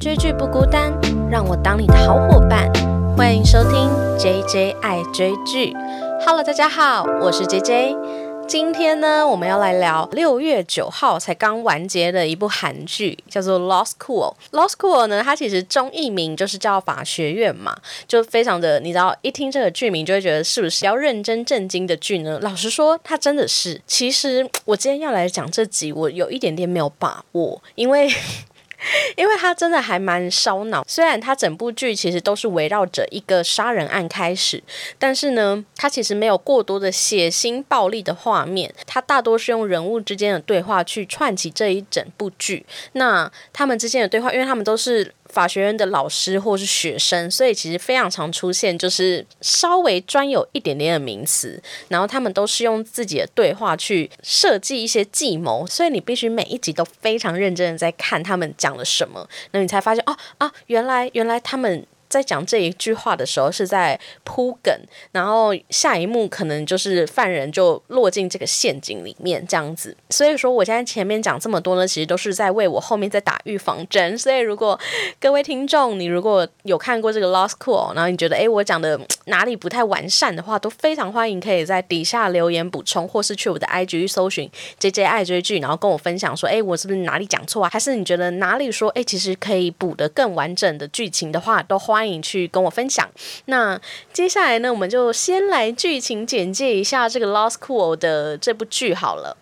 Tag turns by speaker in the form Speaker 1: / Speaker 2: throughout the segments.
Speaker 1: 追剧不孤单，让我当你的好伙伴。欢迎收听 J J 爱追剧。Hello，大家好，我是 J J。今天呢，我们要来聊六月九号才刚完结的一部韩剧，叫做《Lost Cool》。《Lost Cool》呢，它其实中译名就是叫法学院嘛，就非常的，你知道，一听这个剧名就会觉得是不是要认真正经的剧呢？老实说，它真的是。其实我今天要来讲这集，我有一点点没有把握，因为。因为他真的还蛮烧脑，虽然他整部剧其实都是围绕着一个杀人案开始，但是呢，他其实没有过多的血腥暴力的画面，他大多是用人物之间的对话去串起这一整部剧。那他们之间的对话，因为他们都是。法学院的老师或是学生，所以其实非常常出现，就是稍微专有一点点的名词，然后他们都是用自己的对话去设计一些计谋，所以你必须每一集都非常认真的在看他们讲了什么，那你才发现哦啊，原来原来他们。在讲这一句话的时候，是在铺梗，然后下一幕可能就是犯人就落进这个陷阱里面，这样子。所以说，我现在前面讲这么多呢，其实都是在为我后面在打预防针。所以，如果各位听众，你如果有看过这个《Lost Cool》，然后你觉得诶我讲的哪里不太完善的话，都非常欢迎可以在底下留言补充，或是去我的 IG 搜寻 JJ 爱追剧，然后跟我分享说，诶我是不是哪里讲错啊？还是你觉得哪里说，诶其实可以补的更完整的剧情的话，都欢。欢迎去跟我分享。那接下来呢，我们就先来剧情简介一下这个《Lost Cool》的这部剧好了。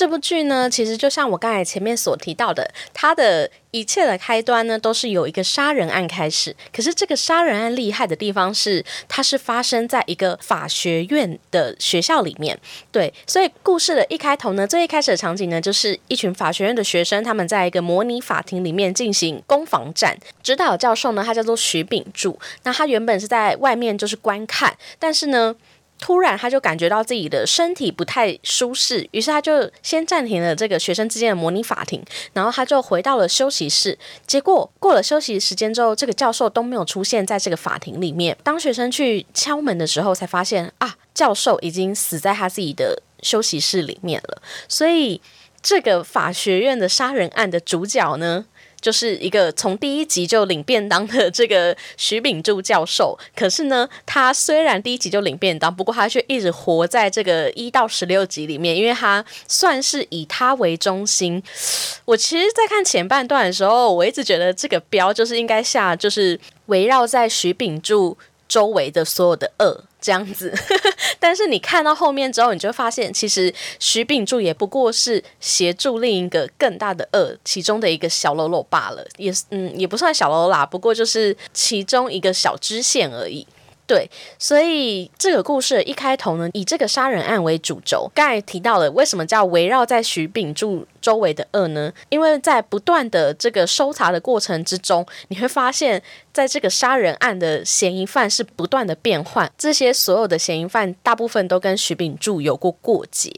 Speaker 1: 这部剧呢，其实就像我刚才前面所提到的，它的一切的开端呢，都是有一个杀人案开始。可是这个杀人案厉害的地方是，它是发生在一个法学院的学校里面。对，所以故事的一开头呢，最一开始的场景呢，就是一群法学院的学生，他们在一个模拟法庭里面进行攻防战。指导教授呢，他叫做徐秉柱。那他原本是在外面就是观看，但是呢。突然，他就感觉到自己的身体不太舒适，于是他就先暂停了这个学生之间的模拟法庭，然后他就回到了休息室。结果过了休息时间之后，这个教授都没有出现在这个法庭里面。当学生去敲门的时候，才发现啊，教授已经死在他自己的休息室里面了。所以，这个法学院的杀人案的主角呢？就是一个从第一集就领便当的这个徐秉柱教授，可是呢，他虽然第一集就领便当，不过他却一直活在这个一到十六集里面，因为他算是以他为中心。我其实，在看前半段的时候，我一直觉得这个标就是应该下，就是围绕在徐秉柱周围的所有的恶。这样子，但是你看到后面之后，你就发现，其实徐秉柱也不过是协助另一个更大的恶其中的一个小喽啰罢了，也嗯，也不算小喽啦，不过就是其中一个小支线而已。对，所以这个故事一开头呢，以这个杀人案为主轴。刚才提到了为什么叫围绕在徐秉柱周围的恶呢？因为在不断的这个搜查的过程之中，你会发现在这个杀人案的嫌疑犯是不断的变换，这些所有的嫌疑犯大部分都跟徐秉柱有过过节。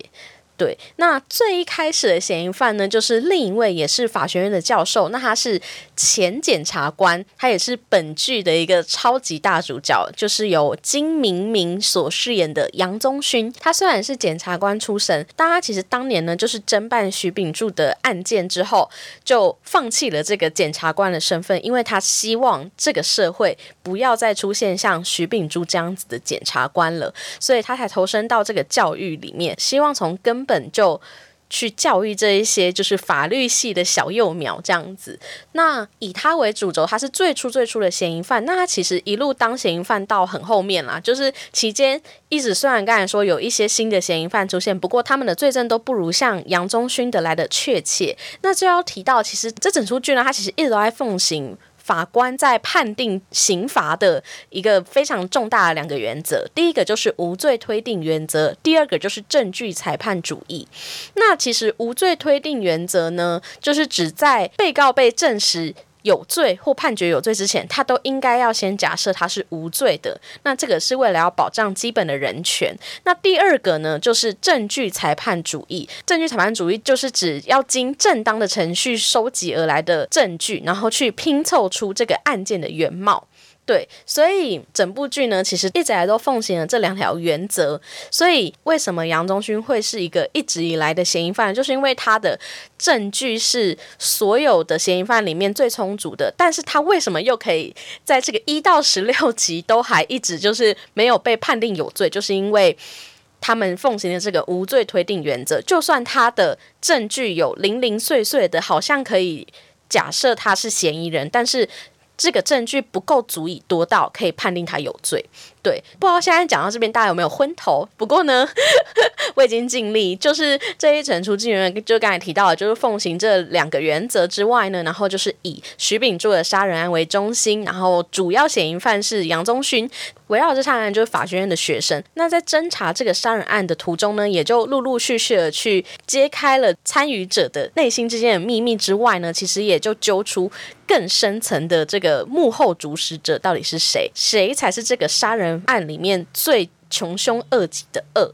Speaker 1: 对，那最一开始的嫌疑犯呢，就是另一位也是法学院的教授，那他是前检察官，他也是本剧的一个超级大主角，就是由金明明所饰演的杨宗勋。他虽然是检察官出身，但他其实当年呢，就是侦办徐秉柱的案件之后，就放弃了这个检察官的身份，因为他希望这个社会不要再出现像徐秉柱这样子的检察官了，所以他才投身到这个教育里面，希望从根本。本就去教育这一些就是法律系的小幼苗这样子，那以他为主轴，他是最初最初的嫌疑犯。那他其实一路当嫌疑犯到很后面啦，就是期间一直虽然刚才说有一些新的嫌疑犯出现，不过他们的罪证都不如像杨宗勋的来的确切。那就要提到，其实这整出剧呢，他其实一直都在奉行。法官在判定刑罚的一个非常重大的两个原则，第一个就是无罪推定原则，第二个就是证据裁判主义。那其实无罪推定原则呢，就是指在被告被证实。有罪或判决有罪之前，他都应该要先假设他是无罪的。那这个是为了要保障基本的人权。那第二个呢，就是证据裁判主义。证据裁判主义就是指要经正当的程序收集而来的证据，然后去拼凑出这个案件的原貌。对，所以整部剧呢，其实一直来都奉行了这两条原则。所以为什么杨宗勋会是一个一直以来的嫌疑犯，就是因为他的证据是所有的嫌疑犯里面最充足的。但是他为什么又可以在这个一到十六集都还一直就是没有被判定有罪，就是因为他们奉行的这个无罪推定原则。就算他的证据有零零碎碎的，好像可以假设他是嫌疑人，但是。这个证据不够足以多到可以判定他有罪，对，不知道现在讲到这边大家有没有昏头？不过呢，我已经尽力，就是这一层出境员，就刚才提到的，就是奉行这两个原则之外呢，然后就是以徐秉柱的杀人案为中心，然后主要嫌疑犯是杨宗勋。围绕这杀人案，就是法学院的学生。那在侦查这个杀人案的途中呢，也就陆陆续续的去揭开了参与者的内心之间的秘密之外呢，其实也就揪出更深层的这个幕后主使者到底是谁，谁才是这个杀人案里面最穷凶恶极的恶。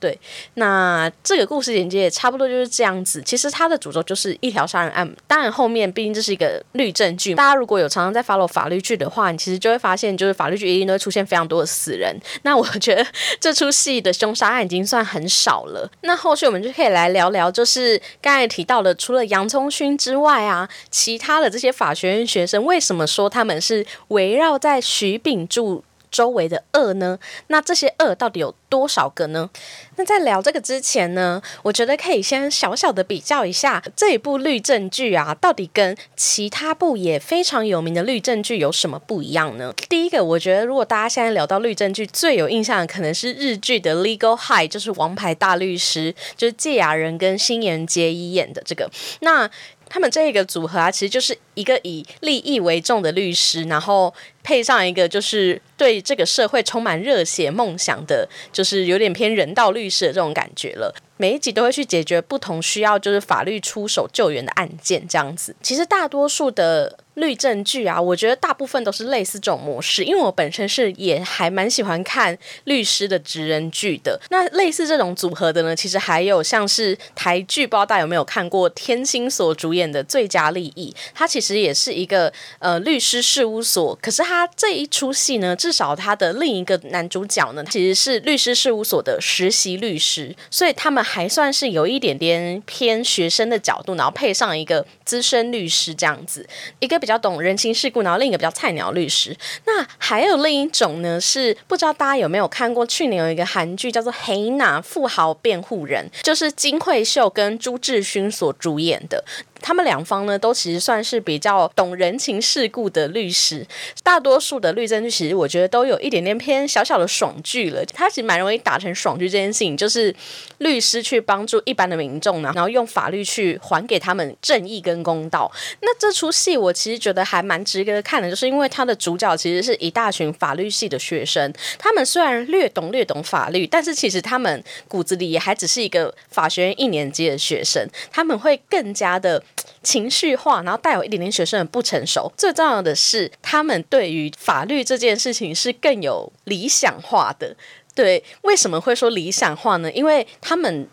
Speaker 1: 对，那这个故事简介也差不多就是这样子。其实它的主轴就是一条杀人案，当然后面毕竟这是一个律政剧，大家如果有常常在 follow 法律剧的话，你其实就会发现，就是法律剧一定都会出现非常多的死人。那我觉得这出戏的凶杀案已经算很少了。那后续我们就可以来聊聊，就是刚才提到的，除了杨聪勋之外啊，其他的这些法学院学生为什么说他们是围绕在徐秉柱？周围的恶呢？那这些恶到底有多少个呢？那在聊这个之前呢，我觉得可以先小小的比较一下这一部律政剧啊，到底跟其他部也非常有名的律政剧有什么不一样呢？第一个，我觉得如果大家现在聊到律政剧，最有印象的可能是日剧的《Legal High》，就是《王牌大律师》，就是芥雅人跟新垣结衣演的这个。那他们这一个组合啊，其实就是一个以利益为重的律师，然后配上一个就是对这个社会充满热血梦想的，就是有点偏人道律师的这种感觉了。每一集都会去解决不同需要，就是法律出手救援的案件，这样子。其实大多数的律政剧啊，我觉得大部分都是类似这种模式。因为我本身是也还蛮喜欢看律师的职人剧的。那类似这种组合的呢，其实还有像是台剧，不知道大家有没有看过天心所主演的《最佳利益》，它其实也是一个呃律师事务所。可是它这一出戏呢，至少它的另一个男主角呢，其实是律师事务所的实习律师，所以他们。还算是有一点点偏学生的角度，然后配上一个资深律师这样子，一个比比较懂人情世故，然后另一个比较菜鸟律师。那还有另一种呢，是不知道大家有没有看过？去年有一个韩剧叫做《黑娜富豪辩护人》，就是金惠秀跟朱智勋所主演的。他们两方呢，都其实算是比较懂人情世故的律师。大多数的律政剧，其实我觉得都有一点点偏小小的爽剧了。它其实蛮容易打成爽剧这件事情，就是律师去帮助一般的民众呢，然后用法律去还给他们正义跟公道。那这出戏我其实觉得还蛮值得看的，就是因为它的主角其实是一大群法律系的学生。他们虽然略懂略懂法律，但是其实他们骨子里也还只是一个法学院一年级的学生。他们会更加的。情绪化，然后带有一点点学生的不成熟。最重要的是，他们对于法律这件事情是更有理想化的。对，为什么会说理想化呢？因为他们。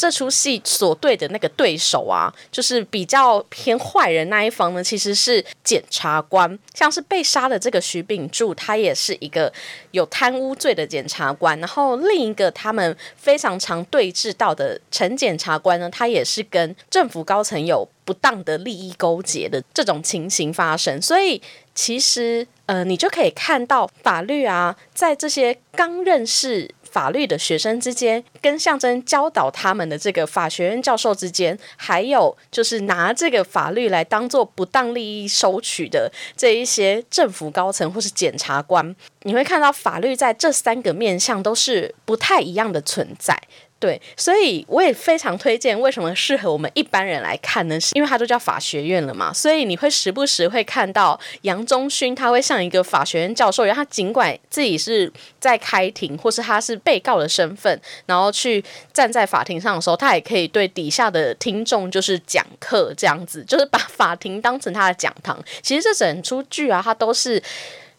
Speaker 1: 这出戏所对的那个对手啊，就是比较偏坏人那一方呢，其实是检察官。像是被杀的这个徐秉柱，他也是一个有贪污罪的检察官。然后另一个他们非常常对峙到的陈检察官呢，他也是跟政府高层有不当的利益勾结的这种情形发生。所以其实呃，你就可以看到法律啊，在这些刚认识。法律的学生之间，跟象征教导他们的这个法学院教授之间，还有就是拿这个法律来当做不当利益收取的这一些政府高层或是检察官，你会看到法律在这三个面向都是不太一样的存在。对，所以我也非常推荐。为什么适合我们一般人来看呢？是因为它都叫法学院了嘛，所以你会时不时会看到杨忠勋，他会像一个法学院教授一样，他尽管自己是在开庭，或是他是被告的身份，然后去站在法庭上的时候，他也可以对底下的听众就是讲课，这样子，就是把法庭当成他的讲堂。其实这整出剧啊，他都是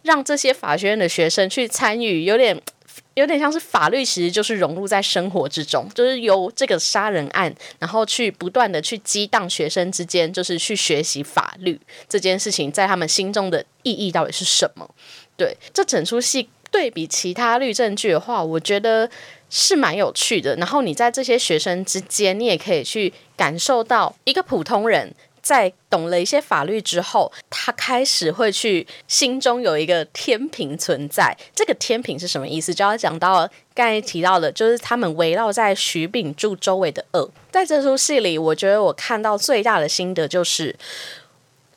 Speaker 1: 让这些法学院的学生去参与，有点。有点像是法律，其实就是融入在生活之中，就是由这个杀人案，然后去不断的去激荡学生之间，就是去学习法律这件事情，在他们心中的意义到底是什么？对，这整出戏对比其他律政剧的话，我觉得是蛮有趣的。然后你在这些学生之间，你也可以去感受到一个普通人。在懂了一些法律之后，他开始会去心中有一个天平存在。这个天平是什么意思？就要讲到刚才提到的，就是他们围绕在徐秉柱周围的恶。在这出戏里，我觉得我看到最大的心得就是。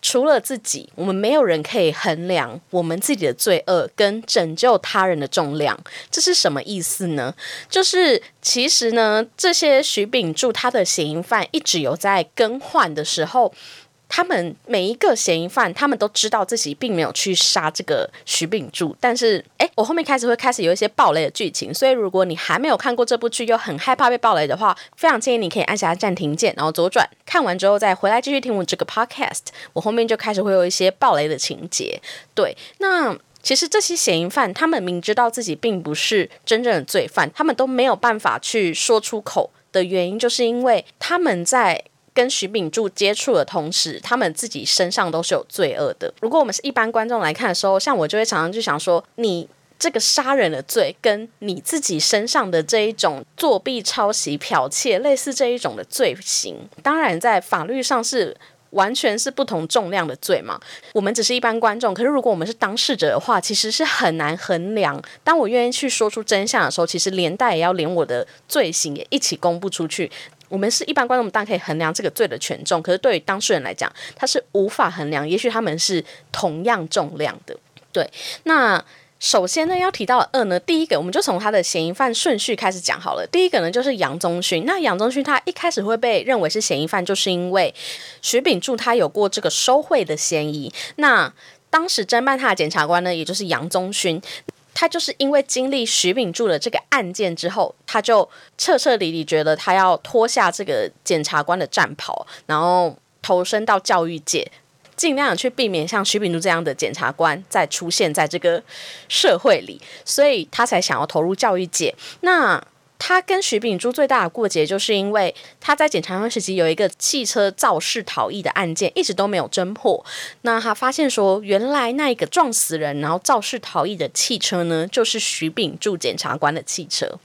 Speaker 1: 除了自己，我们没有人可以衡量我们自己的罪恶跟拯救他人的重量。这是什么意思呢？就是其实呢，这些徐秉柱他的嫌疑犯一直有在更换的时候。他们每一个嫌疑犯，他们都知道自己并没有去杀这个徐秉柱，但是，哎，我后面开始会开始有一些暴雷的剧情，所以如果你还没有看过这部剧，又很害怕被暴雷的话，非常建议你可以按下暂停键，然后左转，看完之后再回来继续听我这个 podcast。我后面就开始会有一些暴雷的情节。对，那其实这些嫌疑犯，他们明知道自己并不是真正的罪犯，他们都没有办法去说出口的原因，就是因为他们在。跟徐秉柱接触的同时，他们自己身上都是有罪恶的。如果我们是一般观众来看的时候，像我就会常常就想说，你这个杀人的罪，跟你自己身上的这一种作弊、抄袭、剽窃，类似这一种的罪行，当然在法律上是完全是不同重量的罪嘛。我们只是一般观众，可是如果我们是当事者的话，其实是很难衡量。当我愿意去说出真相的时候，其实连带也要连我的罪行也一起公布出去。我们是一般观众，我们当然可以衡量这个罪的权重，可是对于当事人来讲，他是无法衡量。也许他们是同样重量的。对，那首先呢，要提到二呢，第一个我们就从他的嫌疑犯顺序开始讲好了。第一个呢，就是杨宗勋。那杨宗勋他一开始会被认为是嫌疑犯，就是因为徐秉柱他有过这个收贿的嫌疑。那当时侦办他的检察官呢，也就是杨宗勋。他就是因为经历徐秉柱的这个案件之后，他就彻彻底底觉得他要脱下这个检察官的战袍，然后投身到教育界，尽量去避免像徐秉柱这样的检察官再出现在这个社会里，所以他才想要投入教育界。那他跟徐秉珠最大的过节，就是因为他在检察官时期有一个汽车肇事逃逸的案件，一直都没有侦破。那他发现说，原来那一个撞死人然后肇事逃逸的汽车呢，就是徐秉柱检察官的汽车。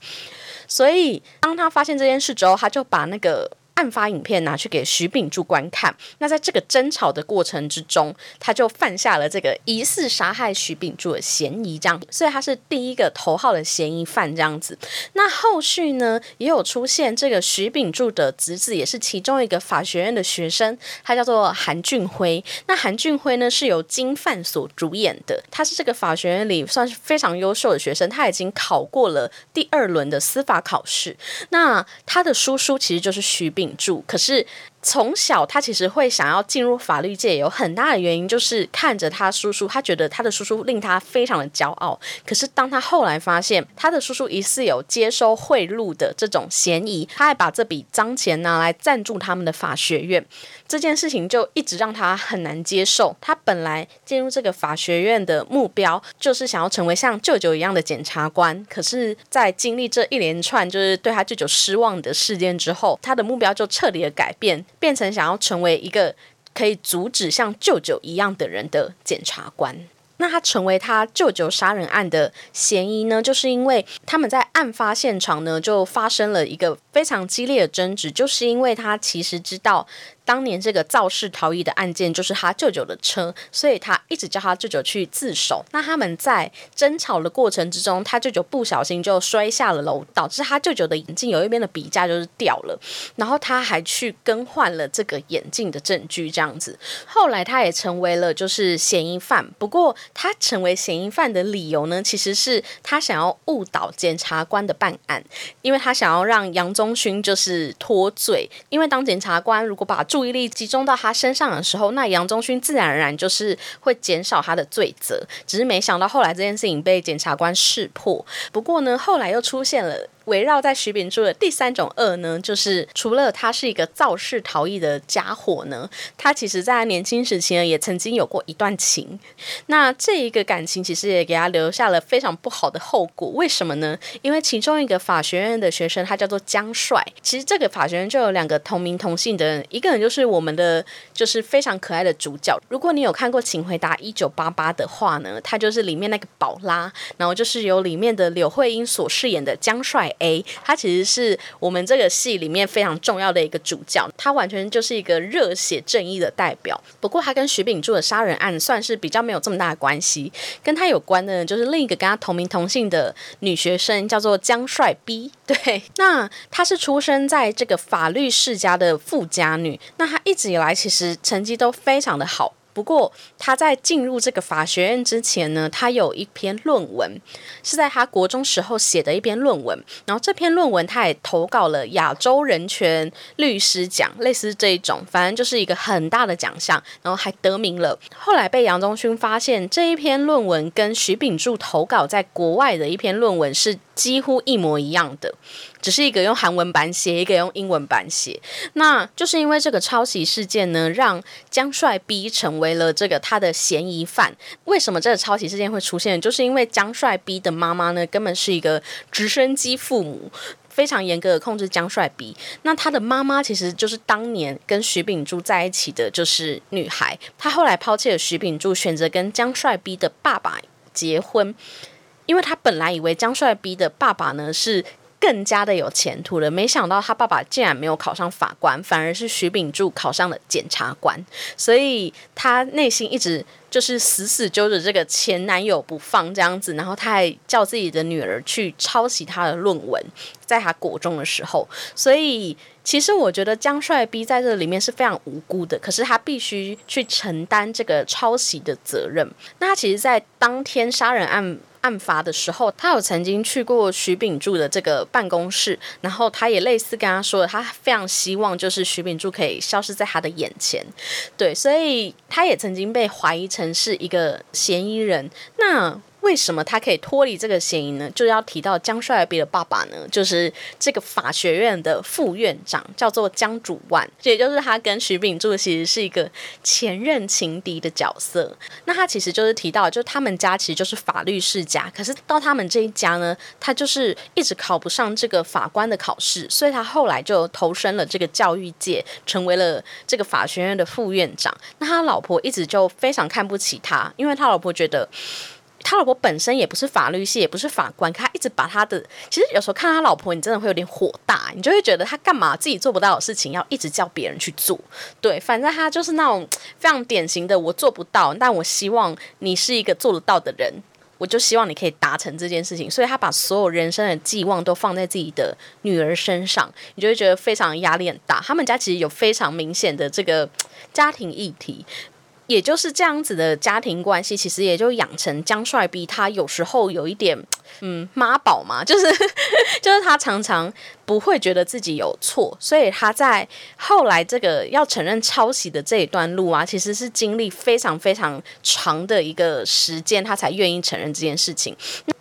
Speaker 1: 所以当他发现这件事之后，他就把那个。案发影片拿去给徐秉柱观看，那在这个争吵的过程之中，他就犯下了这个疑似杀害徐秉柱的嫌疑，这样，所以他是第一个头号的嫌疑犯这样子。那后续呢，也有出现这个徐秉柱的侄子，也是其中一个法学院的学生，他叫做韩俊辉。那韩俊辉呢，是由金范所主演的，他是这个法学院里算是非常优秀的学生，他已经考过了第二轮的司法考试。那他的叔叔其实就是徐秉。顶住，可是。从小，他其实会想要进入法律界，有很大的原因就是看着他叔叔，他觉得他的叔叔令他非常的骄傲。可是当他后来发现他的叔叔疑似有接收贿赂的这种嫌疑，他还把这笔脏钱拿来赞助他们的法学院，这件事情就一直让他很难接受。他本来进入这个法学院的目标就是想要成为像舅舅一样的检察官，可是，在经历这一连串就是对他舅舅失望的事件之后，他的目标就彻底的改变。变成想要成为一个可以阻止像舅舅一样的人的检察官。那他成为他舅舅杀人案的嫌疑呢？就是因为他们在案发现场呢就发生了一个非常激烈的争执，就是因为他其实知道。当年这个肇事逃逸的案件就是他舅舅的车，所以他一直叫他舅舅去自首。那他们在争吵的过程之中，他舅舅不小心就摔下了楼，导致他舅舅的眼镜有一边的笔架就是掉了。然后他还去更换了这个眼镜的证据，这样子。后来他也成为了就是嫌疑犯。不过他成为嫌疑犯的理由呢，其实是他想要误导检察官的办案，因为他想要让杨宗勋就是脱罪。因为当检察官如果把注注意力集中到他身上的时候，那杨宗勋自然而然就是会减少他的罪责。只是没想到后来这件事情被检察官识破。不过呢，后来又出现了围绕在徐秉柱的第三种恶呢，就是除了他是一个肇事逃逸的家伙呢，他其实在他年轻时期呢，也曾经有过一段情。那这一个感情其实也给他留下了非常不好的后果。为什么呢？因为其中一个法学院的学生，他叫做江帅。其实这个法学院就有两个同名同姓的人，一个人就是我们的，就是非常可爱的主角。如果你有看过《请回答一九八八》的话呢，他就是里面那个宝拉，然后就是由里面的柳慧英所饰演的江帅 A，他其实是我们这个戏里面非常重要的一个主角，他完全就是一个热血正义的代表。不过他跟徐秉柱的杀人案算是比较没有这么大的关系，跟他有关的就是另一个跟他同名同姓的女学生，叫做江帅 B。对，那她是出生在这个法律世家的富家女，那她一直以来其实成绩都非常的好。不过他在进入这个法学院之前呢，他有一篇论文是在他国中时候写的一篇论文，然后这篇论文他也投稿了亚洲人权律师奖，类似这一种，反正就是一个很大的奖项，然后还得名了。后来被杨宗勋发现，这一篇论文跟徐秉柱投稿在国外的一篇论文是几乎一模一样的。只是一个用韩文版写，一个用英文版写，那就是因为这个抄袭事件呢，让江帅 B 成为了这个他的嫌疑犯。为什么这个抄袭事件会出现？就是因为江帅 B 的妈妈呢，根本是一个直升机父母，非常严格的控制江帅 B。那他的妈妈其实就是当年跟徐秉柱在一起的，就是女孩。他后来抛弃了徐秉柱，选择跟江帅 B 的爸爸结婚，因为他本来以为江帅逼的爸爸呢是。更加的有前途了，没想到他爸爸竟然没有考上法官，反而是徐秉柱考上了检察官，所以他内心一直就是死死揪着这个前男友不放这样子，然后他还叫自己的女儿去抄袭他的论文，在他国中的时候，所以其实我觉得江帅逼在这里面是非常无辜的，可是他必须去承担这个抄袭的责任。那他其实，在当天杀人案。案发的时候，他有曾经去过徐秉柱的这个办公室，然后他也类似跟他说，他非常希望就是徐秉柱可以消失在他的眼前，对，所以他也曾经被怀疑成是一个嫌疑人。那为什么他可以脱离这个嫌疑呢？就要提到江帅比的爸爸呢，就是这个法学院的副院长，叫做江主万，也就是他跟徐秉柱其实是一个前任情敌的角色。那他其实就是提到，就他们家其实就是法律世家，可是到他们这一家呢，他就是一直考不上这个法官的考试，所以他后来就投身了这个教育界，成为了这个法学院的副院长。那他老婆一直就非常看不起他，因为他老婆觉得。他老婆本身也不是法律系，也不是法官，可他一直把他的，其实有时候看他老婆，你真的会有点火大，你就会觉得他干嘛自己做不到的事情，要一直叫别人去做。对，反正他就是那种非常典型的，我做不到，但我希望你是一个做得到的人，我就希望你可以达成这件事情。所以他把所有人生的寄望都放在自己的女儿身上，你就会觉得非常压力很大。他们家其实有非常明显的这个家庭议题。也就是这样子的家庭关系，其实也就养成江帅逼他有时候有一点，嗯，妈宝嘛，就是就是他常常不会觉得自己有错，所以他在后来这个要承认抄袭的这一段路啊，其实是经历非常非常长的一个时间，他才愿意承认这件事情。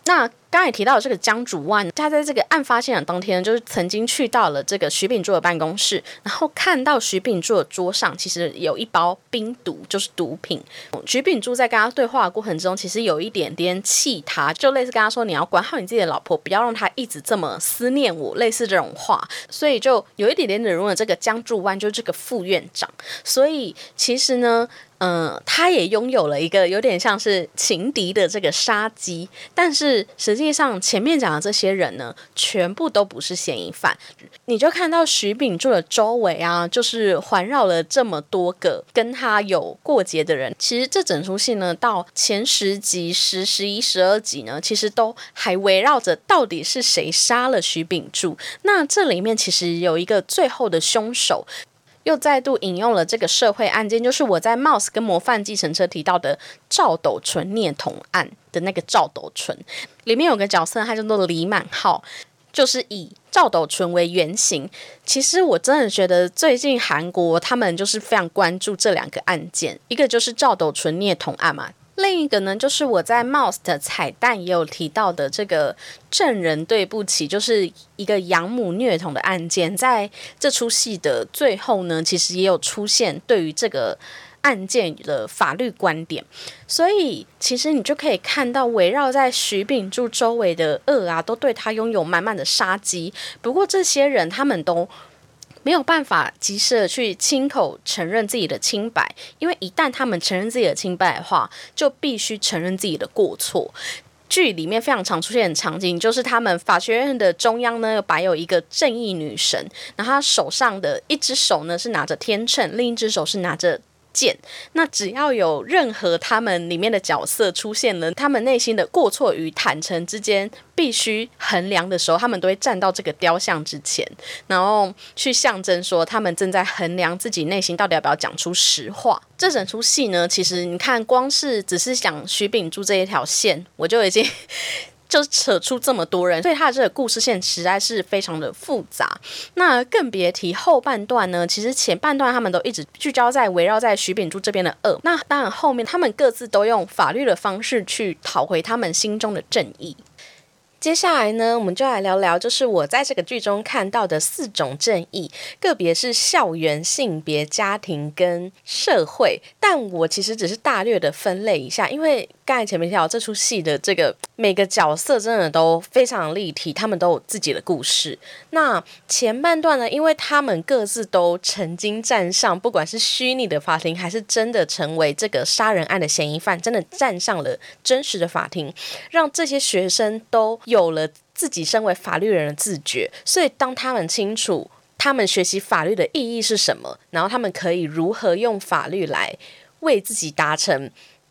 Speaker 1: 那刚才提到这个江主万，他在这个案发现场当天，就是曾经去到了这个徐秉柱的办公室，然后看到徐秉柱的桌上其实有一包冰毒，就是毒品。徐秉柱在跟他对话的过程中，其实有一点点气他，就类似跟他说：“你要管好你自己的老婆，不要让她一直这么思念我。”类似这种话，所以就有一点点惹怒了这个江柱湾，就是这个副院长。所以其实呢。嗯，他也拥有了一个有点像是情敌的这个杀机，但是实际上前面讲的这些人呢，全部都不是嫌疑犯。你就看到徐秉柱的周围啊，就是环绕了这么多个跟他有过节的人。其实这整出戏呢，到前十集、十、十一、十二集呢，其实都还围绕着到底是谁杀了徐秉柱。那这里面其实有一个最后的凶手。又再度引用了这个社会案件，就是我在《Mouse》跟《模范计程车》提到的赵斗淳虐童案的那个赵斗淳，里面有个角色，他叫做李满浩，就是以赵斗淳为原型。其实我真的觉得最近韩国他们就是非常关注这两个案件，一个就是赵斗淳虐童案嘛。另一个呢，就是我在 Mouse 的彩蛋也有提到的这个证人对不起，就是一个养母虐童的案件，在这出戏的最后呢，其实也有出现对于这个案件的法律观点，所以其实你就可以看到围绕在徐秉柱周围的恶啊，都对他拥有满满的杀机。不过这些人他们都。没有办法及时的去亲口承认自己的清白，因为一旦他们承认自己的清白的话，就必须承认自己的过错。剧里面非常常出现的场景，就是他们法学院的中央呢，摆有一个正义女神，然后她手上的一只手呢是拿着天秤，另一只手是拿着。剑，那只要有任何他们里面的角色出现了，他们内心的过错与坦诚之间必须衡量的时候，他们都会站到这个雕像之前，然后去象征说他们正在衡量自己内心到底要不要讲出实话。这整出戏呢，其实你看，光是只是讲徐秉珠这一条线，我就已经。就扯出这么多人，所以他的这个故事线实在是非常的复杂。那更别提后半段呢？其实前半段他们都一直聚焦在围绕在徐秉柱这边的恶。那当然后面他们各自都用法律的方式去讨回他们心中的正义。接下来呢，我们就来聊聊，就是我在这个剧中看到的四种正义，个别是校园、性别、家庭跟社会。但我其实只是大略的分类一下，因为刚才前面提到这出戏的这个每个角色真的都非常立体，他们都有自己的故事。那前半段呢，因为他们各自都曾经站上，不管是虚拟的法庭，还是真的成为这个杀人案的嫌疑犯，真的站上了真实的法庭，让这些学生都。有了自己身为法律人的自觉，所以当他们清楚他们学习法律的意义是什么，然后他们可以如何用法律来为自己达成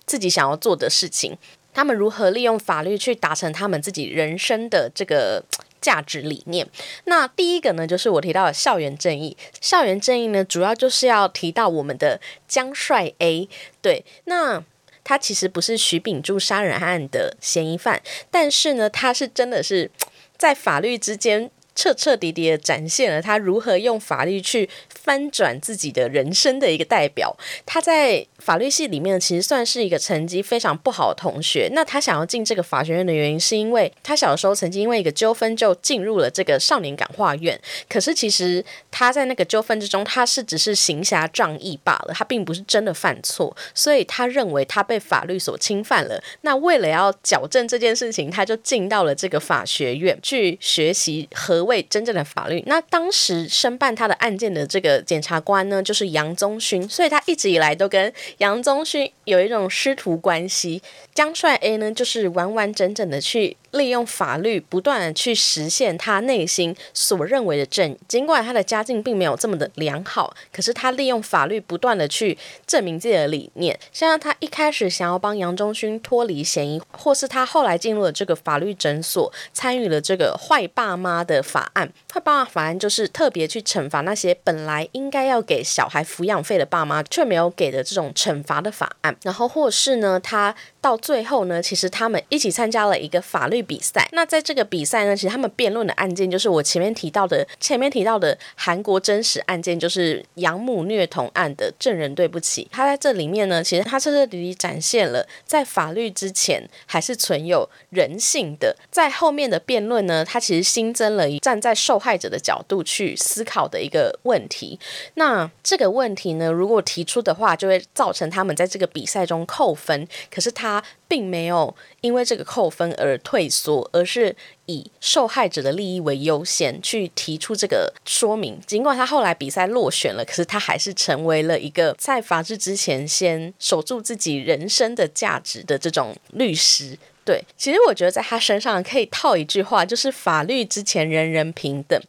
Speaker 1: 自己想要做的事情，他们如何利用法律去达成他们自己人生的这个价值理念。那第一个呢，就是我提到的校园正义。校园正义呢，主要就是要提到我们的江帅 A。对，那。他其实不是徐秉柱杀人案的嫌疑犯，但是呢，他是真的是在法律之间。彻彻底底的展现了他如何用法律去翻转自己的人生的一个代表。他在法律系里面其实算是一个成绩非常不好的同学。那他想要进这个法学院的原因，是因为他小时候曾经因为一个纠纷就进入了这个少年感化院。可是其实他在那个纠纷之中，他是只是行侠仗义罢了，他并不是真的犯错。所以他认为他被法律所侵犯了。那为了要矫正这件事情，他就进到了这个法学院去学习和。为真正的法律，那当时申办他的案件的这个检察官呢，就是杨宗勋，所以他一直以来都跟杨宗勋有一种师徒关系。江帅 A 呢，就是完完整整的去。利用法律不断的去实现他内心所认为的正，尽管他的家境并没有这么的良好，可是他利用法律不断的去证明自己的理念。像他一开始想要帮杨宗勋脱离嫌疑，或是他后来进入了这个法律诊所，参与了这个坏爸妈的法案。坏爸法案就是特别去惩罚那些本来应该要给小孩抚养费的爸妈却没有给的这种惩罚的法案。然后或是呢，他到最后呢，其实他们一起参加了一个法律。比赛，那在这个比赛呢，其实他们辩论的案件就是我前面提到的，前面提到的韩国真实案件，就是养母虐童案的证人。对不起，他在这里面呢，其实他彻彻底底展现了在法律之前还是存有人性的。在后面的辩论呢，他其实新增了一站在受受害者的角度去思考的一个问题。那这个问题呢，如果提出的话，就会造成他们在这个比赛中扣分。可是他并没有因为这个扣分而退。缩，而是以受害者的利益为优先去提出这个说明。尽管他后来比赛落选了，可是他还是成为了一个在法治之前先守住自己人生的价值的这种律师。对，其实我觉得在他身上可以套一句话，就是法律之前人人平等。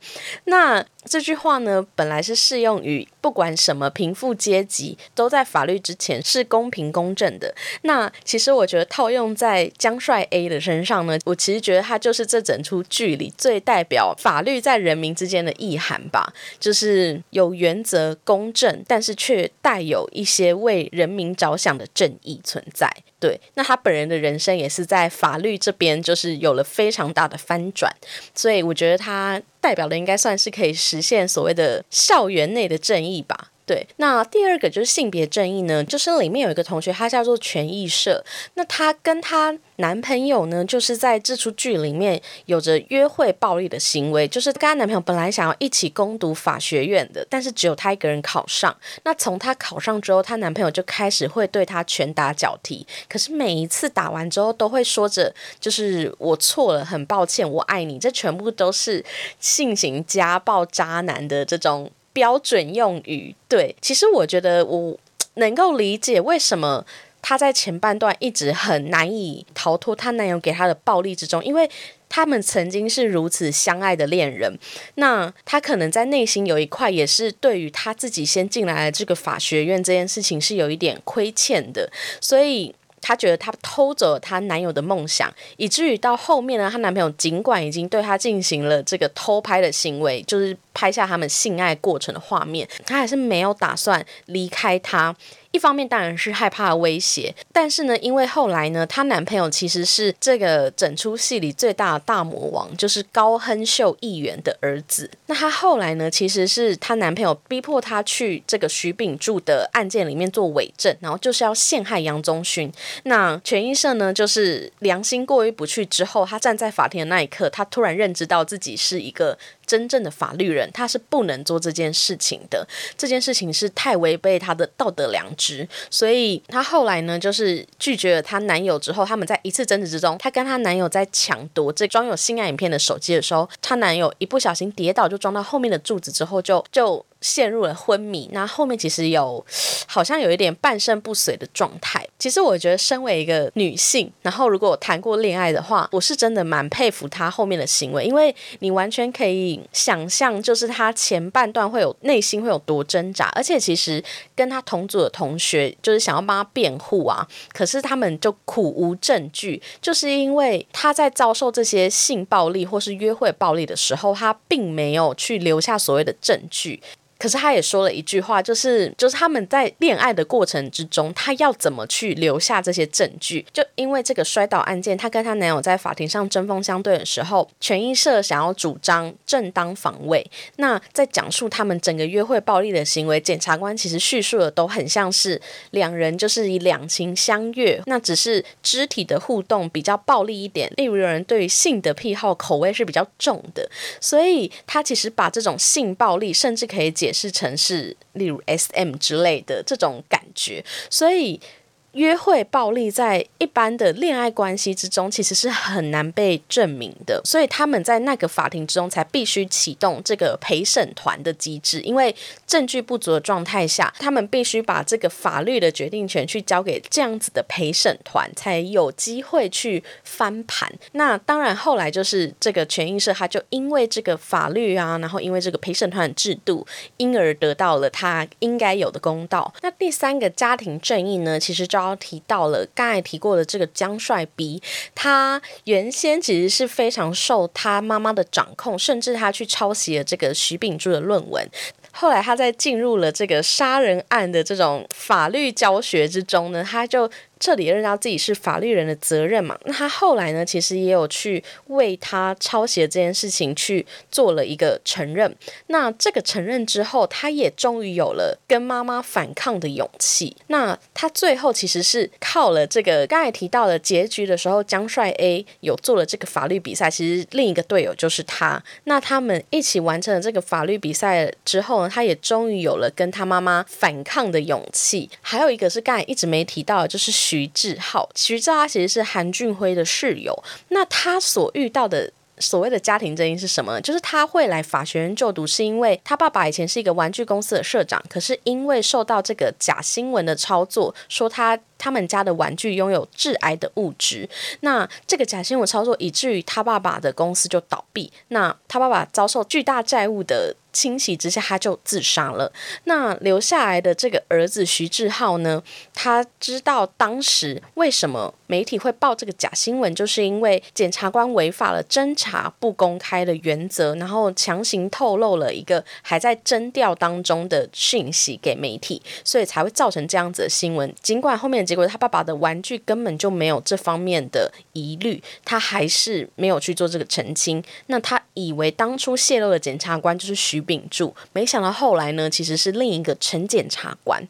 Speaker 1: 那这句话呢，本来是适用于不管什么贫富阶级，都在法律之前是公平公正的。那其实我觉得套用在江帅 A 的身上呢，我其实觉得他就是这整出剧里最代表法律在人民之间的意涵吧，就是有原则、公正，但是却带有一些为人民着想的正义存在。对，那他本人的人生也是在法律这边，就是有了非常大的翻转，所以我觉得他。代表的应该算是可以实现所谓的校园内的正义吧。对，那第二个就是性别正义呢，就是里面有一个同学，他叫做权益社，那他跟他男朋友呢，就是在这出剧里面有着约会暴力的行为，就是跟她男朋友本来想要一起攻读法学院的，但是只有她一个人考上。那从她考上之后，她男朋友就开始会对她拳打脚踢，可是每一次打完之后，都会说着就是我错了，很抱歉，我爱你。这全部都是性情家暴渣男的这种标准用语。对，其实我觉得我能够理解为什么。她在前半段一直很难以逃脱她男友给她的暴力之中，因为他们曾经是如此相爱的恋人。那她可能在内心有一块也是对于她自己先进来的这个法学院这件事情是有一点亏欠的，所以她觉得她偷走了她男友的梦想，以至于到后面呢，她男朋友尽管已经对她进行了这个偷拍的行为，就是拍下他们性爱过程的画面，她还是没有打算离开他。一方面当然是害怕威胁，但是呢，因为后来呢，她男朋友其实是这个整出戏里最大的大魔王，就是高亨秀议员的儿子。那她后来呢，其实是她男朋友逼迫她去这个徐秉柱的案件里面做伪证，然后就是要陷害杨宗勋。那权益社呢，就是良心过意不去之后，他站在法庭的那一刻，他突然认知到自己是一个。真正的法律人，他是不能做这件事情的。这件事情是太违背他的道德良值，所以她后来呢，就是拒绝了她男友之后，他们在一次争执之中，她跟她男友在抢夺这装有性爱影片的手机的时候，她男友一不小心跌倒，就撞到后面的柱子之后，就就。陷入了昏迷，那后面其实有好像有一点半身不遂的状态。其实我觉得，身为一个女性，然后如果谈过恋爱的话，我是真的蛮佩服她后面的行为，因为你完全可以想象，就是她前半段会有内心会有多挣扎，而且其实跟她同组的同学就是想要帮她辩护啊，可是他们就苦无证据，就是因为她在遭受这些性暴力或是约会暴力的时候，她并没有去留下所谓的证据。可是他也说了一句话，就是就是他们在恋爱的过程之中，他要怎么去留下这些证据？就因为这个摔倒案件，她跟她男友在法庭上针锋相对的时候，权益社想要主张正当防卫。那在讲述他们整个约会暴力的行为，检察官其实叙述的都很像是两人就是以两情相悦，那只是肢体的互动比较暴力一点。例如有人对于性的癖好口味是比较重的，所以他其实把这种性暴力甚至可以解。是城市，例如 S M 之类的这种感觉，所以。约会暴力在一般的恋爱关系之中，其实是很难被证明的，所以他们在那个法庭之中才必须启动这个陪审团的机制，因为证据不足的状态下，他们必须把这个法律的决定权去交给这样子的陪审团，才有机会去翻盘。那当然，后来就是这个权益社，他就因为这个法律啊，然后因为这个陪审团的制度，因而得到了他应该有的公道。那第三个家庭正义呢，其实就要提到了刚才提过的这个江帅逼他原先其实是非常受他妈妈的掌控，甚至他去抄袭了这个徐秉柱的论文。后来他在进入了这个杀人案的这种法律教学之中呢，他就。彻底认识到自己是法律人的责任嘛？那他后来呢？其实也有去为他抄袭这件事情去做了一个承认。那这个承认之后，他也终于有了跟妈妈反抗的勇气。那他最后其实是靠了这个刚才提到的结局的时候，江帅 A 有做了这个法律比赛。其实另一个队友就是他。那他们一起完成了这个法律比赛之后呢，他也终于有了跟他妈妈反抗的勇气。还有一个是刚才一直没提到，就是。徐志浩，徐志浩其实是韩俊辉的室友。那他所遇到的所谓的家庭争议是什么？就是他会来法学院就读，是因为他爸爸以前是一个玩具公司的社长，可是因为受到这个假新闻的操作，说他他们家的玩具拥有致癌的物质。那这个假新闻操作，以至于他爸爸的公司就倒闭。那他爸爸遭受巨大债务的。清洗之下，他就自杀了。那留下来的这个儿子徐志浩呢？他知道当时为什么媒体会报这个假新闻，就是因为检察官违法了侦查不公开的原则，然后强行透露了一个还在侦调当中的讯息给媒体，所以才会造成这样子的新闻。尽管后面的结果，他爸爸的玩具根本就没有这方面的疑虑，他还是没有去做这个澄清。那他以为当初泄露的检察官就是徐秉柱，没想到后来呢，其实是另一个陈检察官。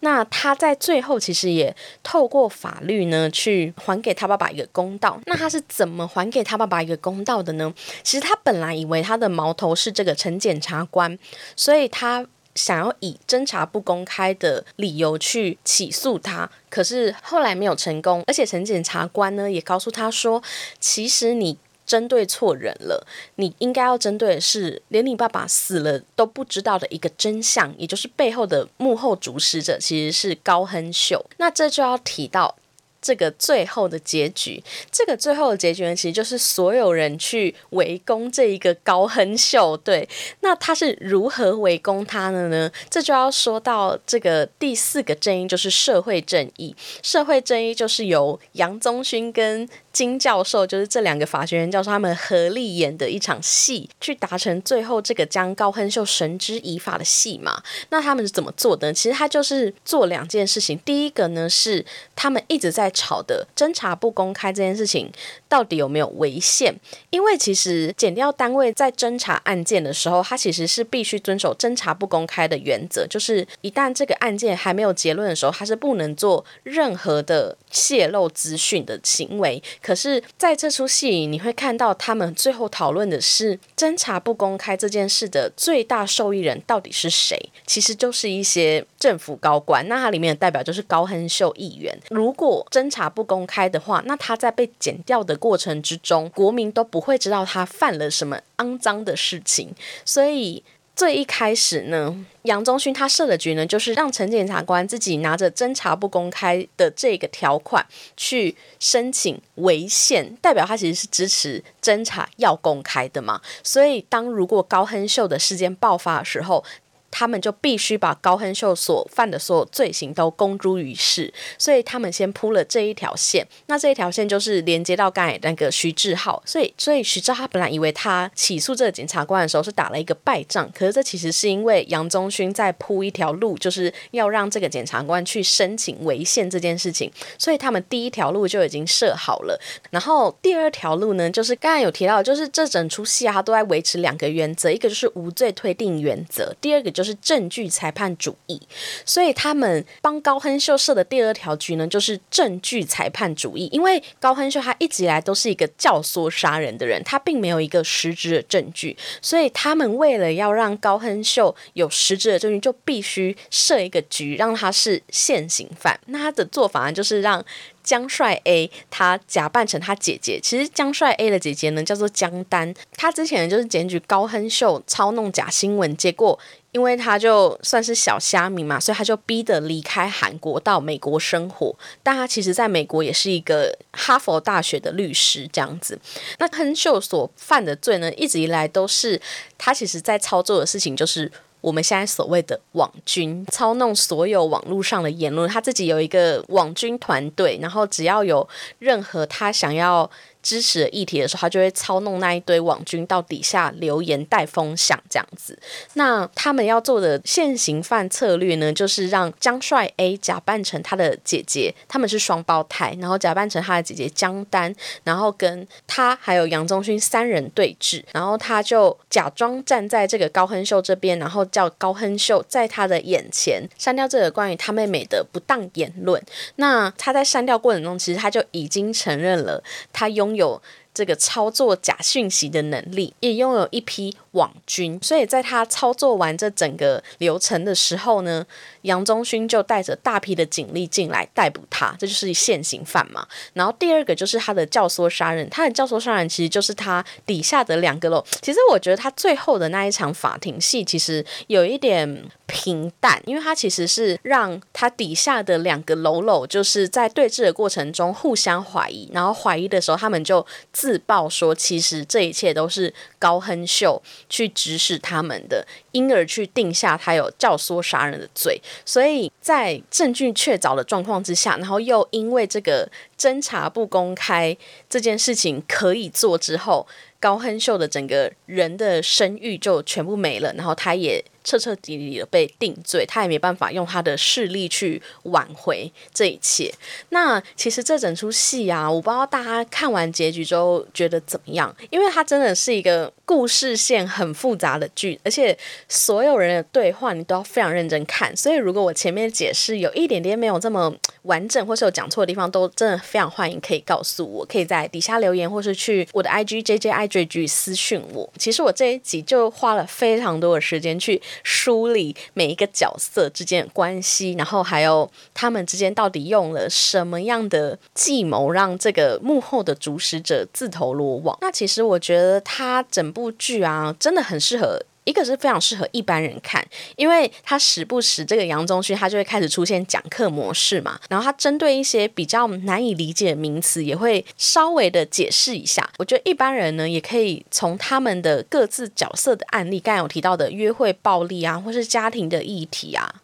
Speaker 1: 那他在最后其实也透过法律呢，去还给他爸爸一个公道。那他是怎么还给他爸爸一个公道的呢？其实他本来以为他的矛头是这个陈检察官，所以他想要以侦查不公开的理由去起诉他，可是后来没有成功。而且陈检察官呢也告诉他说，其实你。针对错人了，你应该要针对的是连你爸爸死了都不知道的一个真相，也就是背后的幕后主使者其实是高亨秀。那这就要提到这个最后的结局。这个最后的结局呢，其实就是所有人去围攻这一个高亨秀。对，那他是如何围攻他的呢？这就要说到这个第四个正义，就是社会正义。社会正义就是由杨宗勋跟金教授就是这两个法学院教授，他们合力演的一场戏，去达成最后这个将高亨秀绳之以法的戏嘛？那他们是怎么做的呢？其实他就是做两件事情。第一个呢是他们一直在吵的侦查不公开这件事情到底有没有违宪？因为其实检调单位在侦查案件的时候，他其实是必须遵守侦查不公开的原则，就是一旦这个案件还没有结论的时候，他是不能做任何的泄露资讯的行为。可是，在这出戏里，你会看到他们最后讨论的是侦查不公开这件事的最大受益人到底是谁？其实就是一些政府高官。那它里面的代表就是高亨秀议员。如果侦查不公开的话，那他在被剪掉的过程之中，国民都不会知道他犯了什么肮脏的事情。所以。最一开始呢，杨宗勋他设的局呢，就是让陈检察官自己拿着侦查不公开的这个条款去申请违宪，代表他其实是支持侦查要公开的嘛。所以，当如果高亨秀的事件爆发的时候，他们就必须把高亨秀所犯的所有罪行都公诸于世，所以他们先铺了这一条线。那这一条线就是连接到刚才那个徐志浩，所以所以徐志浩本来以为他起诉这个检察官的时候是打了一个败仗，可是这其实是因为杨宗勋在铺一条路，就是要让这个检察官去申请违宪这件事情，所以他们第一条路就已经设好了。然后第二条路呢，就是刚才有提到，就是这整出戏啊，他都在维持两个原则，一个就是无罪推定原则，第二个就是。是证据裁判主义，所以他们帮高亨秀设的第二条局呢，就是证据裁判主义。因为高亨秀他一直以来都是一个教唆杀人的人，他并没有一个实质的证据，所以他们为了要让高亨秀有实质的证据，就必须设一个局，让他是现行犯。那他的做法呢，就是让。江帅 A 他假扮成他姐姐，其实江帅 A 的姐姐呢叫做江丹，他之前就是检举高亨秀操弄假新闻，结果因为他就算是小虾米嘛，所以他就逼得离开韩国到美国生活，但他其实在美国也是一个哈佛大学的律师这样子。那亨秀所犯的罪呢，一直以来都是他其实在操作的事情就是。我们现在所谓的网军操弄所有网络上的言论，他自己有一个网军团队，然后只要有任何他想要。支持的议题的时候，他就会操弄那一堆网军到底下留言带风向这样子。那他们要做的现行犯策略呢，就是让江帅 A 假扮成他的姐姐，他们是双胞胎，然后假扮成他的姐姐江丹，然后跟他还有杨宗勋三人对峙，然后他就假装站在这个高亨秀这边，然后叫高亨秀在他的眼前删掉这个关于他妹妹的不当言论。那他在删掉过程中，其实他就已经承认了他拥。有这个操作假讯息的能力，也拥有一批。网军，所以在他操作完这整个流程的时候呢，杨宗勋就带着大批的警力进来逮捕他，这就是现行犯嘛。然后第二个就是他的教唆杀人，他的教唆杀人其实就是他底下的两个喽。其实我觉得他最后的那一场法庭戏其实有一点平淡，因为他其实是让他底下的两个喽喽就是在对峙的过程中互相怀疑，然后怀疑的时候他们就自曝说，其实这一切都是高亨秀去指使他们的，因而去定下他有教唆杀人的罪。所以在证据确凿的状况之下，然后又因为这个侦查不公开这件事情可以做之后，高亨秀的整个人的声誉就全部没了，然后他也。彻彻底底的被定罪，他也没办法用他的势力去挽回这一切。那其实这整出戏啊，我不知道大家看完结局之后觉得怎么样，因为它真的是一个故事线很复杂的剧，而且所有人的对话你都要非常认真看。所以如果我前面解释有一点点没有这么完整，或是有讲错的地方，都真的非常欢迎可以告诉我，可以在底下留言，或是去我的 IG J J I J G 私讯我。其实我这一集就花了非常多的时间去。梳理每一个角色之间的关系，然后还有他们之间到底用了什么样的计谋，让这个幕后的主使者自投罗网。那其实我觉得他整部剧啊，真的很适合。一个是非常适合一般人看，因为他时不时这个杨宗勋他就会开始出现讲课模式嘛，然后他针对一些比较难以理解的名词也会稍微的解释一下。我觉得一般人呢也可以从他们的各自角色的案例，刚才有提到的约会暴力啊，或是家庭的议题啊，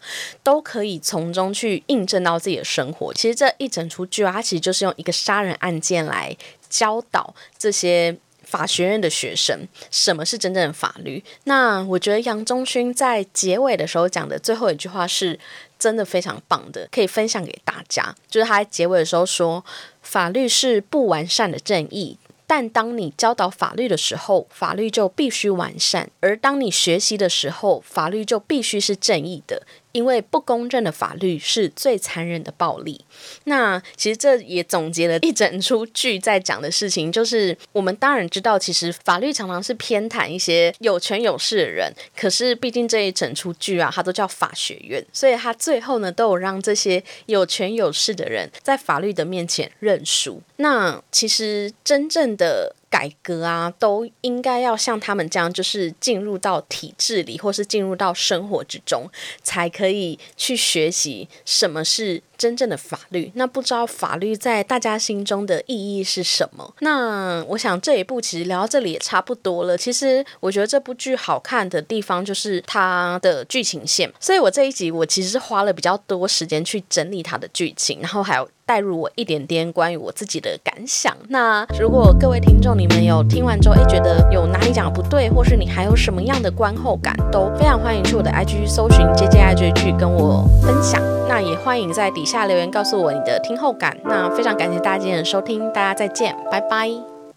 Speaker 1: 都可以从中去印证到自己的生活。其实这一整出剧啊，它其实就是用一个杀人案件来教导这些。法学院的学生，什么是真正的法律？那我觉得杨忠勋在结尾的时候讲的最后一句话是真的非常棒的，可以分享给大家。就是他在结尾的时候说：“法律是不完善的正义，但当你教导法律的时候，法律就必须完善；而当你学习的时候，法律就必须是正义的。”因为不公正的法律是最残忍的暴力。那其实这也总结了一整出剧在讲的事情，就是我们当然知道，其实法律常常是偏袒一些有权有势的人。可是毕竟这一整出剧啊，它都叫法学院，所以它最后呢，都有让这些有权有势的人在法律的面前认输。那其实真正的。改革啊，都应该要像他们这样，就是进入到体制里，或是进入到生活之中，才可以去学习什么是。真正的法律，那不知道法律在大家心中的意义是什么？那我想这一部其实聊到这里也差不多了。其实我觉得这部剧好看的地方就是它的剧情线，所以我这一集我其实是花了比较多时间去整理它的剧情，然后还有带入我一点点关于我自己的感想。那如果各位听众你们有听完之后，哎觉得有哪里讲不对，或是你还有什么样的观后感，都非常欢迎去我的 IG 搜寻 J J I J 去跟我分享。那也欢迎在底下。留言告诉我你的听后感，那非常感谢大家今天的收听，大家再见，拜拜。